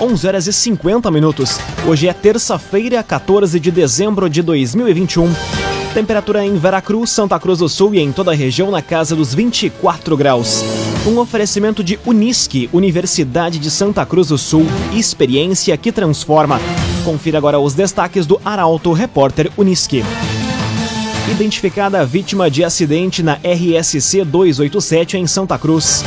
11 horas e 50 minutos. Hoje é terça-feira, 14 de dezembro de 2021. Temperatura em Veracruz, Santa Cruz do Sul e em toda a região na casa dos 24 graus. Um oferecimento de Unisque, Universidade de Santa Cruz do Sul, experiência que transforma. Confira agora os destaques do Arauto Repórter Unisque. Identificada vítima de acidente na RSC 287 em Santa Cruz.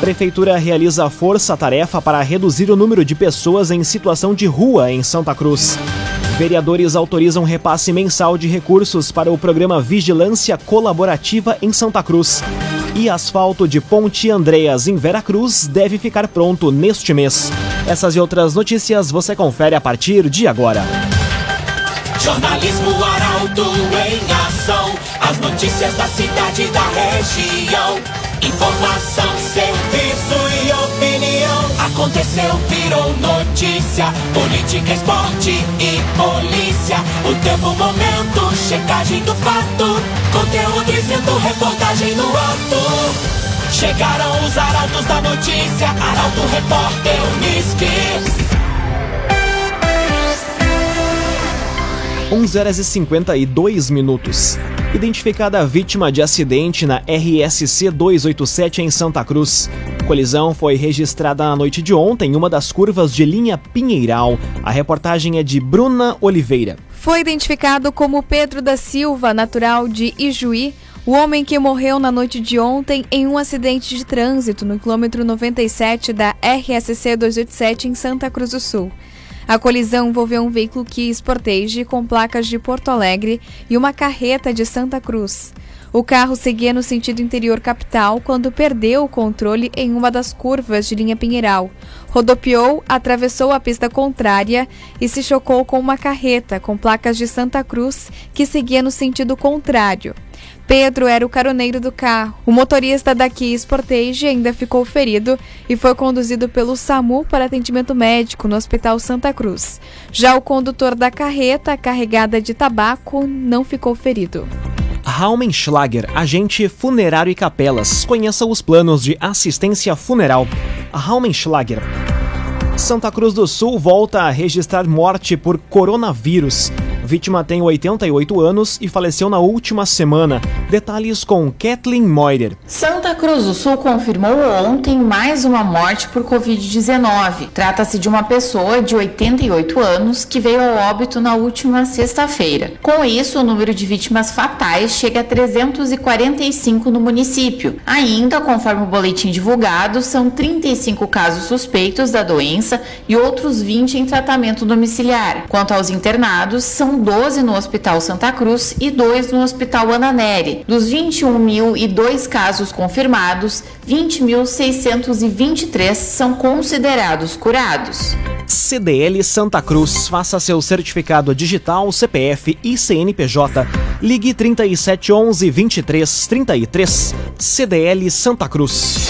Prefeitura realiza força-tarefa para reduzir o número de pessoas em situação de rua em Santa Cruz. Vereadores autorizam repasse mensal de recursos para o programa Vigilância Colaborativa em Santa Cruz. E asfalto de Ponte Andreas em Veracruz deve ficar pronto neste mês. Essas e outras notícias você confere a partir de agora. Jornalismo Arauto em ação. As notícias da cidade e da região. Informação, opinião. Aconteceu, virou notícia. Política, esporte e polícia. O tempo, momento, checagem do fato. Conteúdo dizendo, reportagem no ato. Chegaram os arautos da notícia. Arauto, repórter, Unisque. 11 horas e 52 minutos. Identificada a vítima de acidente na RSC 287 em Santa Cruz. Colisão foi registrada na noite de ontem em uma das curvas de linha Pinheiral. A reportagem é de Bruna Oliveira. Foi identificado como Pedro da Silva, natural de Ijuí, o homem que morreu na noite de ontem em um acidente de trânsito no quilômetro 97 da RSC 287 em Santa Cruz do Sul. A colisão envolveu um veículo Kia Sportage com placas de Porto Alegre e uma carreta de Santa Cruz. O carro seguia no sentido interior capital quando perdeu o controle em uma das curvas de linha Pinheiral. Rodopiou, atravessou a pista contrária e se chocou com uma carreta com placas de Santa Cruz que seguia no sentido contrário. Pedro era o caroneiro do carro. O motorista da Kia Sportage ainda ficou ferido e foi conduzido pelo SAMU para atendimento médico no Hospital Santa Cruz. Já o condutor da carreta, carregada de tabaco, não ficou ferido. Raumenschlager, agente funerário e capelas. Conheça os planos de assistência funeral. Raumenschlager. Santa Cruz do Sul volta a registrar morte por coronavírus. Vítima tem 88 anos e faleceu na última semana. Detalhes com Kathleen Moider. Santa Cruz do Sul confirmou ontem mais uma morte por Covid-19. Trata-se de uma pessoa de 88 anos que veio ao óbito na última sexta-feira. Com isso, o número de vítimas fatais chega a 345 no município. Ainda, conforme o boletim divulgado, são 35 casos suspeitos da doença e outros 20 em tratamento domiciliar. Quanto aos internados, são 12 no Hospital Santa Cruz e 2 no Hospital Ana Neri. Dos 21.002 casos confirmados, 20.623 são considerados curados. CDL Santa Cruz. Faça seu certificado digital, CPF e CNPJ. Ligue 3711 2333. CDL Santa Cruz.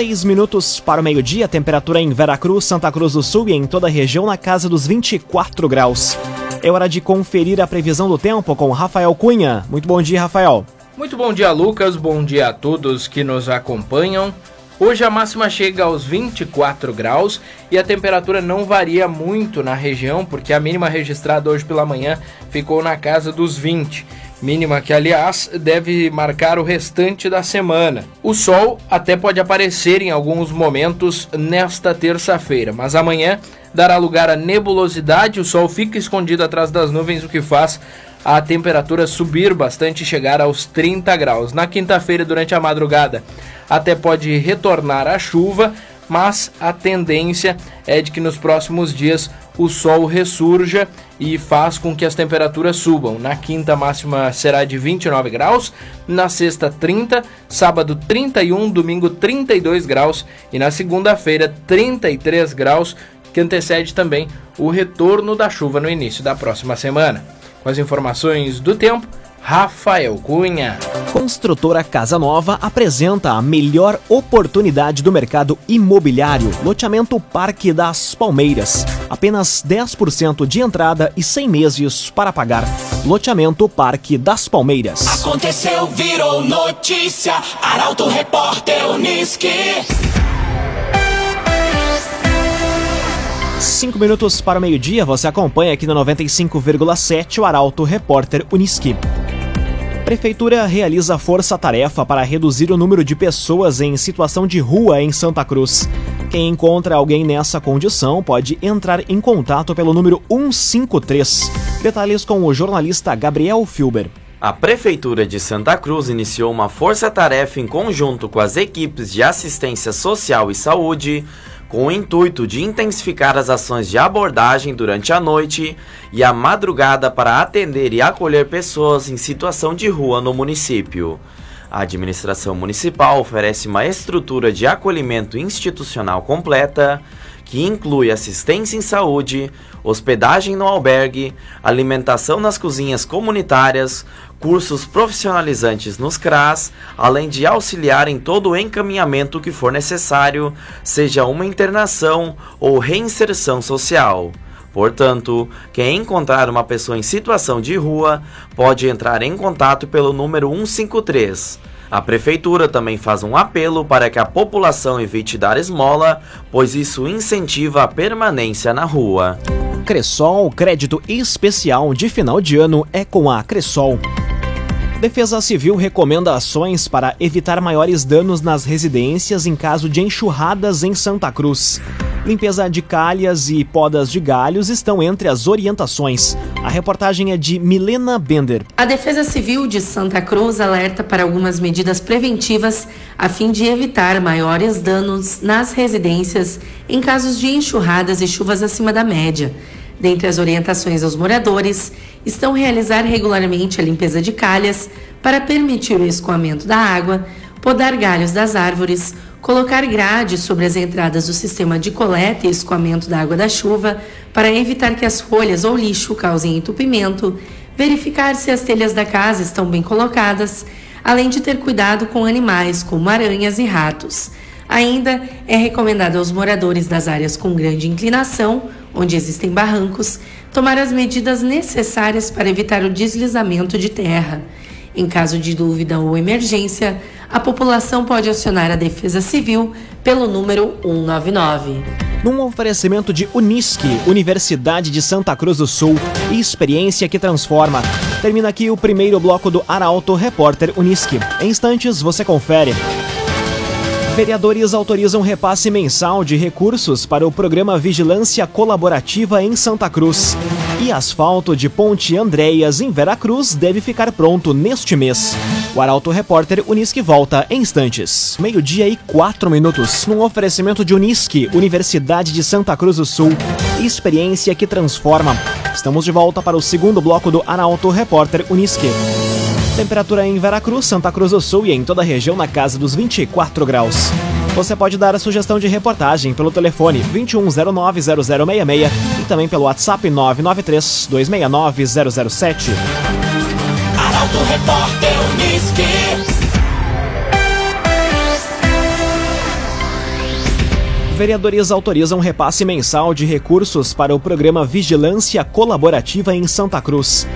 Seis minutos para o meio-dia, temperatura em Veracruz, Santa Cruz do Sul e em toda a região na casa dos 24 graus. É hora de conferir a previsão do tempo com Rafael Cunha. Muito bom dia, Rafael. Muito bom dia, Lucas. Bom dia a todos que nos acompanham. Hoje a máxima chega aos 24 graus e a temperatura não varia muito na região, porque a mínima registrada hoje pela manhã ficou na casa dos 20 mínima que, aliás, deve marcar o restante da semana. O sol até pode aparecer em alguns momentos nesta terça-feira, mas amanhã dará lugar à nebulosidade, o sol fica escondido atrás das nuvens, o que faz a temperatura subir bastante e chegar aos 30 graus. Na quinta-feira, durante a madrugada, até pode retornar a chuva, mas a tendência é de que nos próximos dias o sol ressurja e faz com que as temperaturas subam. Na quinta máxima será de 29 graus, na sexta 30, sábado 31, domingo 32 graus e na segunda-feira 33 graus, que antecede também o retorno da chuva no início da próxima semana. Com as informações do tempo, Rafael Cunha. Construtora Casa Nova apresenta a melhor oportunidade do mercado imobiliário. Loteamento Parque das Palmeiras. Apenas 10% de entrada e 100 meses para pagar. Loteamento Parque das Palmeiras. Aconteceu, virou notícia. Arauto Repórter Uniski. Cinco minutos para o meio-dia, você acompanha aqui no 95,7 o Arauto Repórter Uniski. Prefeitura realiza força-tarefa para reduzir o número de pessoas em situação de rua em Santa Cruz. Quem encontra alguém nessa condição pode entrar em contato pelo número 153. Detalhes com o jornalista Gabriel Filber. A Prefeitura de Santa Cruz iniciou uma força-tarefa em conjunto com as equipes de assistência social e saúde com o intuito de intensificar as ações de abordagem durante a noite e a madrugada para atender e acolher pessoas em situação de rua no município. A administração municipal oferece uma estrutura de acolhimento institucional completa, que inclui assistência em saúde, hospedagem no albergue, alimentação nas cozinhas comunitárias, cursos profissionalizantes nos CRAS, além de auxiliar em todo o encaminhamento que for necessário, seja uma internação ou reinserção social. Portanto, quem encontrar uma pessoa em situação de rua pode entrar em contato pelo número 153. A prefeitura também faz um apelo para que a população evite dar esmola, pois isso incentiva a permanência na rua. Cressol, crédito especial de final de ano é com a Cressol. Defesa Civil recomenda ações para evitar maiores danos nas residências em caso de enxurradas em Santa Cruz. Limpeza de calhas e podas de galhos estão entre as orientações. A reportagem é de Milena Bender. A Defesa Civil de Santa Cruz alerta para algumas medidas preventivas a fim de evitar maiores danos nas residências em casos de enxurradas e chuvas acima da média. Dentre as orientações aos moradores estão realizar regularmente a limpeza de calhas para permitir o escoamento da água, podar galhos das árvores, colocar grades sobre as entradas do sistema de coleta e escoamento da água da chuva para evitar que as folhas ou lixo causem entupimento, verificar se as telhas da casa estão bem colocadas, além de ter cuidado com animais como aranhas e ratos. Ainda é recomendado aos moradores das áreas com grande inclinação onde existem barrancos, tomar as medidas necessárias para evitar o deslizamento de terra. Em caso de dúvida ou emergência, a população pode acionar a Defesa Civil pelo número 199. Num oferecimento de Unisque, Universidade de Santa Cruz do Sul, experiência que transforma. Termina aqui o primeiro bloco do Arauto Repórter Unisque. Em instantes você confere. Vereadores autorizam repasse mensal de recursos para o programa Vigilância Colaborativa em Santa Cruz. E asfalto de Ponte Andréas em Veracruz deve ficar pronto neste mês. O Arauto Repórter Unisque volta em instantes. Meio-dia e quatro minutos. Num oferecimento de Unisque, Universidade de Santa Cruz do Sul. Experiência que transforma. Estamos de volta para o segundo bloco do Arauto Repórter Unisque. Temperatura em Veracruz, Santa Cruz do Sul e em toda a região na casa dos 24 graus. Você pode dar a sugestão de reportagem pelo telefone 2109-0066 e também pelo WhatsApp 993-269-007. Arauto Repórter Unisque. Vereadores autorizam repasse mensal de recursos para o programa Vigilância Colaborativa em Santa Cruz.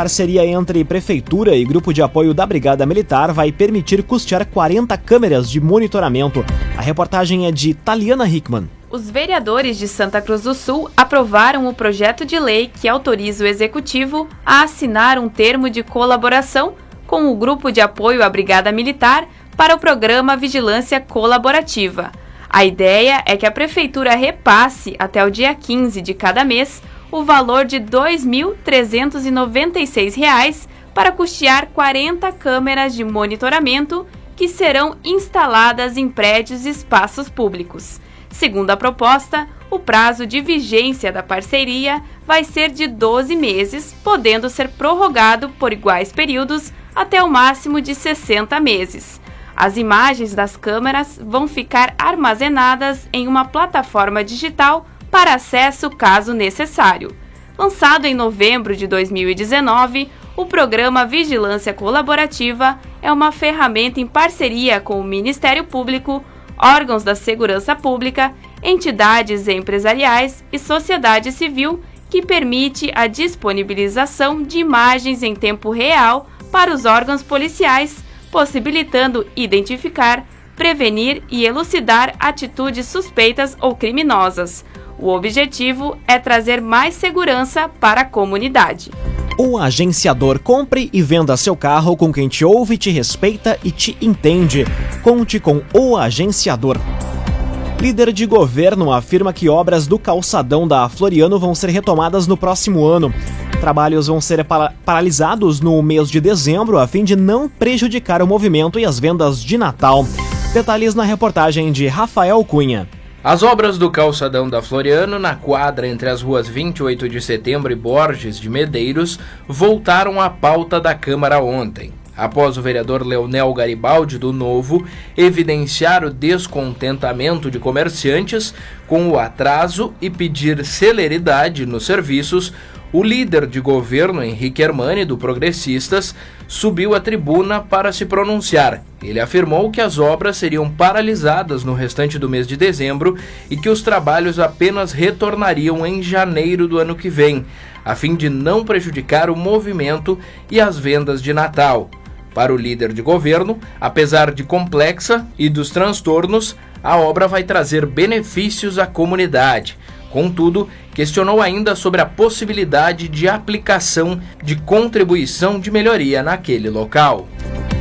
Parceria entre Prefeitura e Grupo de Apoio da Brigada Militar vai permitir custear 40 câmeras de monitoramento. A reportagem é de Taliana Hickman. Os vereadores de Santa Cruz do Sul aprovaram o projeto de lei que autoriza o Executivo a assinar um termo de colaboração com o Grupo de Apoio à Brigada Militar para o programa Vigilância Colaborativa. A ideia é que a Prefeitura repasse até o dia 15 de cada mês o valor de R$ 2.396 para custear 40 câmeras de monitoramento que serão instaladas em prédios e espaços públicos. Segundo a proposta, o prazo de vigência da parceria vai ser de 12 meses, podendo ser prorrogado por iguais períodos até o máximo de 60 meses. As imagens das câmeras vão ficar armazenadas em uma plataforma digital para acesso caso necessário. Lançado em novembro de 2019, o programa Vigilância Colaborativa é uma ferramenta em parceria com o Ministério Público, órgãos da segurança pública, entidades empresariais e sociedade civil que permite a disponibilização de imagens em tempo real para os órgãos policiais, possibilitando identificar, prevenir e elucidar atitudes suspeitas ou criminosas. O objetivo é trazer mais segurança para a comunidade. O agenciador compre e venda seu carro com quem te ouve, te respeita e te entende. Conte com o agenciador. Líder de governo afirma que obras do calçadão da Floriano vão ser retomadas no próximo ano. Trabalhos vão ser paralisados no mês de dezembro a fim de não prejudicar o movimento e as vendas de Natal. Detalhes na reportagem de Rafael Cunha. As obras do calçadão da Floriano, na quadra entre as ruas 28 de setembro e Borges de Medeiros, voltaram à pauta da Câmara ontem. Após o vereador Leonel Garibaldi, do Novo, evidenciar o descontentamento de comerciantes com o atraso e pedir celeridade nos serviços, o líder de governo, Henrique Hermani, do Progressistas, subiu à tribuna para se pronunciar. Ele afirmou que as obras seriam paralisadas no restante do mês de dezembro e que os trabalhos apenas retornariam em janeiro do ano que vem, a fim de não prejudicar o movimento e as vendas de Natal. Para o líder de governo, apesar de complexa e dos transtornos, a obra vai trazer benefícios à comunidade. Contudo, questionou ainda sobre a possibilidade de aplicação de contribuição de melhoria naquele local.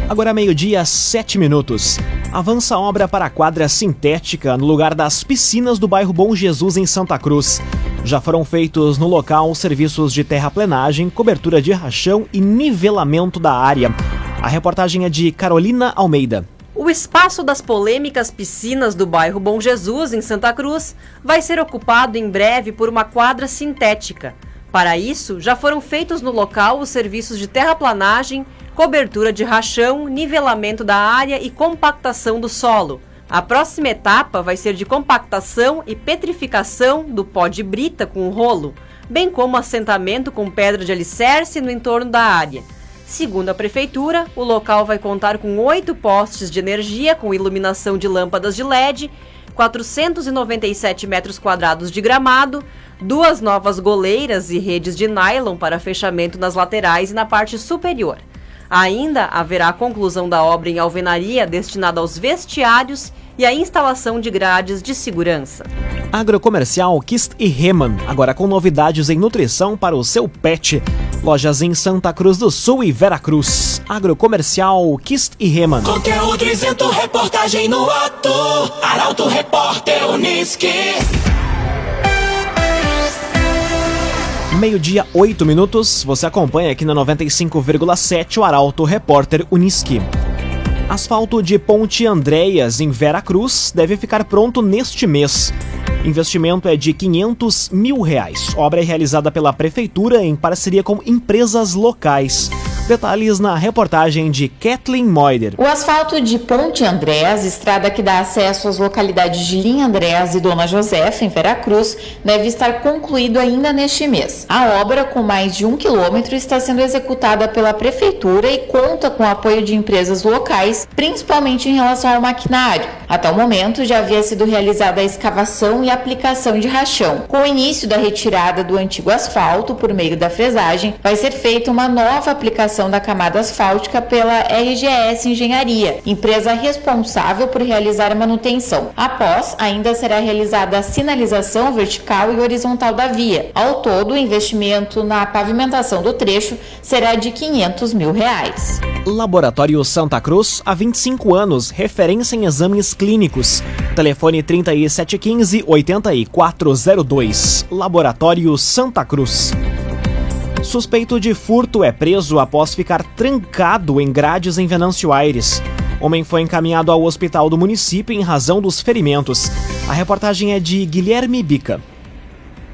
Agora meio-dia, sete minutos. Avança a obra para a quadra sintética no lugar das piscinas do bairro Bom Jesus em Santa Cruz. Já foram feitos no local serviços de terraplenagem, cobertura de rachão e nivelamento da área. A reportagem é de Carolina Almeida. O espaço das polêmicas piscinas do bairro Bom Jesus, em Santa Cruz, vai ser ocupado em breve por uma quadra sintética. Para isso, já foram feitos no local os serviços de terraplanagem, cobertura de rachão, nivelamento da área e compactação do solo. A próxima etapa vai ser de compactação e petrificação do pó de brita com rolo, bem como assentamento com pedra de alicerce no entorno da área. Segundo a prefeitura, o local vai contar com oito postes de energia com iluminação de lâmpadas de LED, 497 metros quadrados de gramado, duas novas goleiras e redes de nylon para fechamento nas laterais e na parte superior. Ainda haverá a conclusão da obra em alvenaria destinada aos vestiários e a instalação de grades de segurança. Agrocomercial Kist e Reman, agora com novidades em nutrição para o seu pet. Lojas em Santa Cruz do Sul e Veracruz. Agrocomercial Kist e Reman. Conteúdo isento, reportagem no ato. Arauto Repórter Uniski. Meio-dia, 8 minutos. Você acompanha aqui na 95,7 o Arauto Repórter Uniski. Asfalto de Ponte Andréas, em Vera Cruz, deve ficar pronto neste mês. Investimento é de 500 mil reais. Obra é realizada pela Prefeitura em parceria com empresas locais. Detalhes na reportagem de Kathleen Moider. O asfalto de Ponte Andréas, estrada que dá acesso às localidades de Linha Andréas e Dona Josefa, em Veracruz, deve estar concluído ainda neste mês. A obra, com mais de um quilômetro, está sendo executada pela Prefeitura e conta com o apoio de empresas locais, principalmente em relação ao maquinário. Até o momento, já havia sido realizada a escavação e aplicação de rachão. Com o início da retirada do antigo asfalto por meio da fresagem, vai ser feita uma nova aplicação da camada asfáltica pela RGS Engenharia, empresa responsável por realizar a manutenção. Após, ainda será realizada a sinalização vertical e horizontal da via. Ao todo, o investimento na pavimentação do trecho será de 500 mil reais. Laboratório Santa Cruz, há 25 anos, referência em exames clínicos. Telefone 3715 8402. Laboratório Santa Cruz. Suspeito de furto é preso após ficar trancado em grades em Venâncio Aires. Homem foi encaminhado ao hospital do município em razão dos ferimentos. A reportagem é de Guilherme Bica.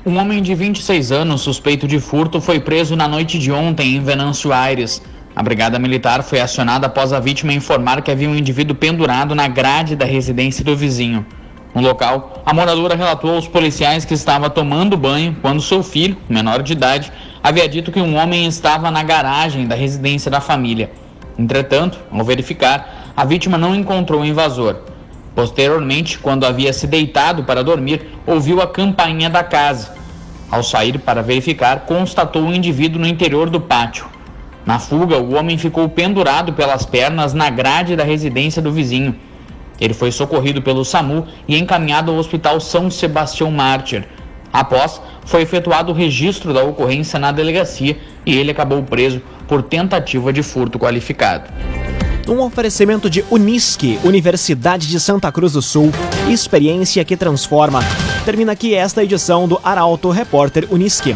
Um homem de 26 anos, suspeito de furto, foi preso na noite de ontem em Venâncio Aires. A brigada militar foi acionada após a vítima informar que havia um indivíduo pendurado na grade da residência do vizinho. No local, a moradora relatou aos policiais que estava tomando banho quando seu filho, menor de idade, havia dito que um homem estava na garagem da residência da família. Entretanto, ao verificar, a vítima não encontrou o invasor. Posteriormente, quando havia se deitado para dormir, ouviu a campainha da casa. Ao sair para verificar, constatou um indivíduo no interior do pátio. Na fuga, o homem ficou pendurado pelas pernas na grade da residência do vizinho. Ele foi socorrido pelo SAMU e encaminhado ao Hospital São Sebastião Mártir. Após, foi efetuado o registro da ocorrência na delegacia e ele acabou preso por tentativa de furto qualificado. Um oferecimento de Unisque, Universidade de Santa Cruz do Sul, experiência que transforma. Termina aqui esta edição do Arauto Repórter Unisque.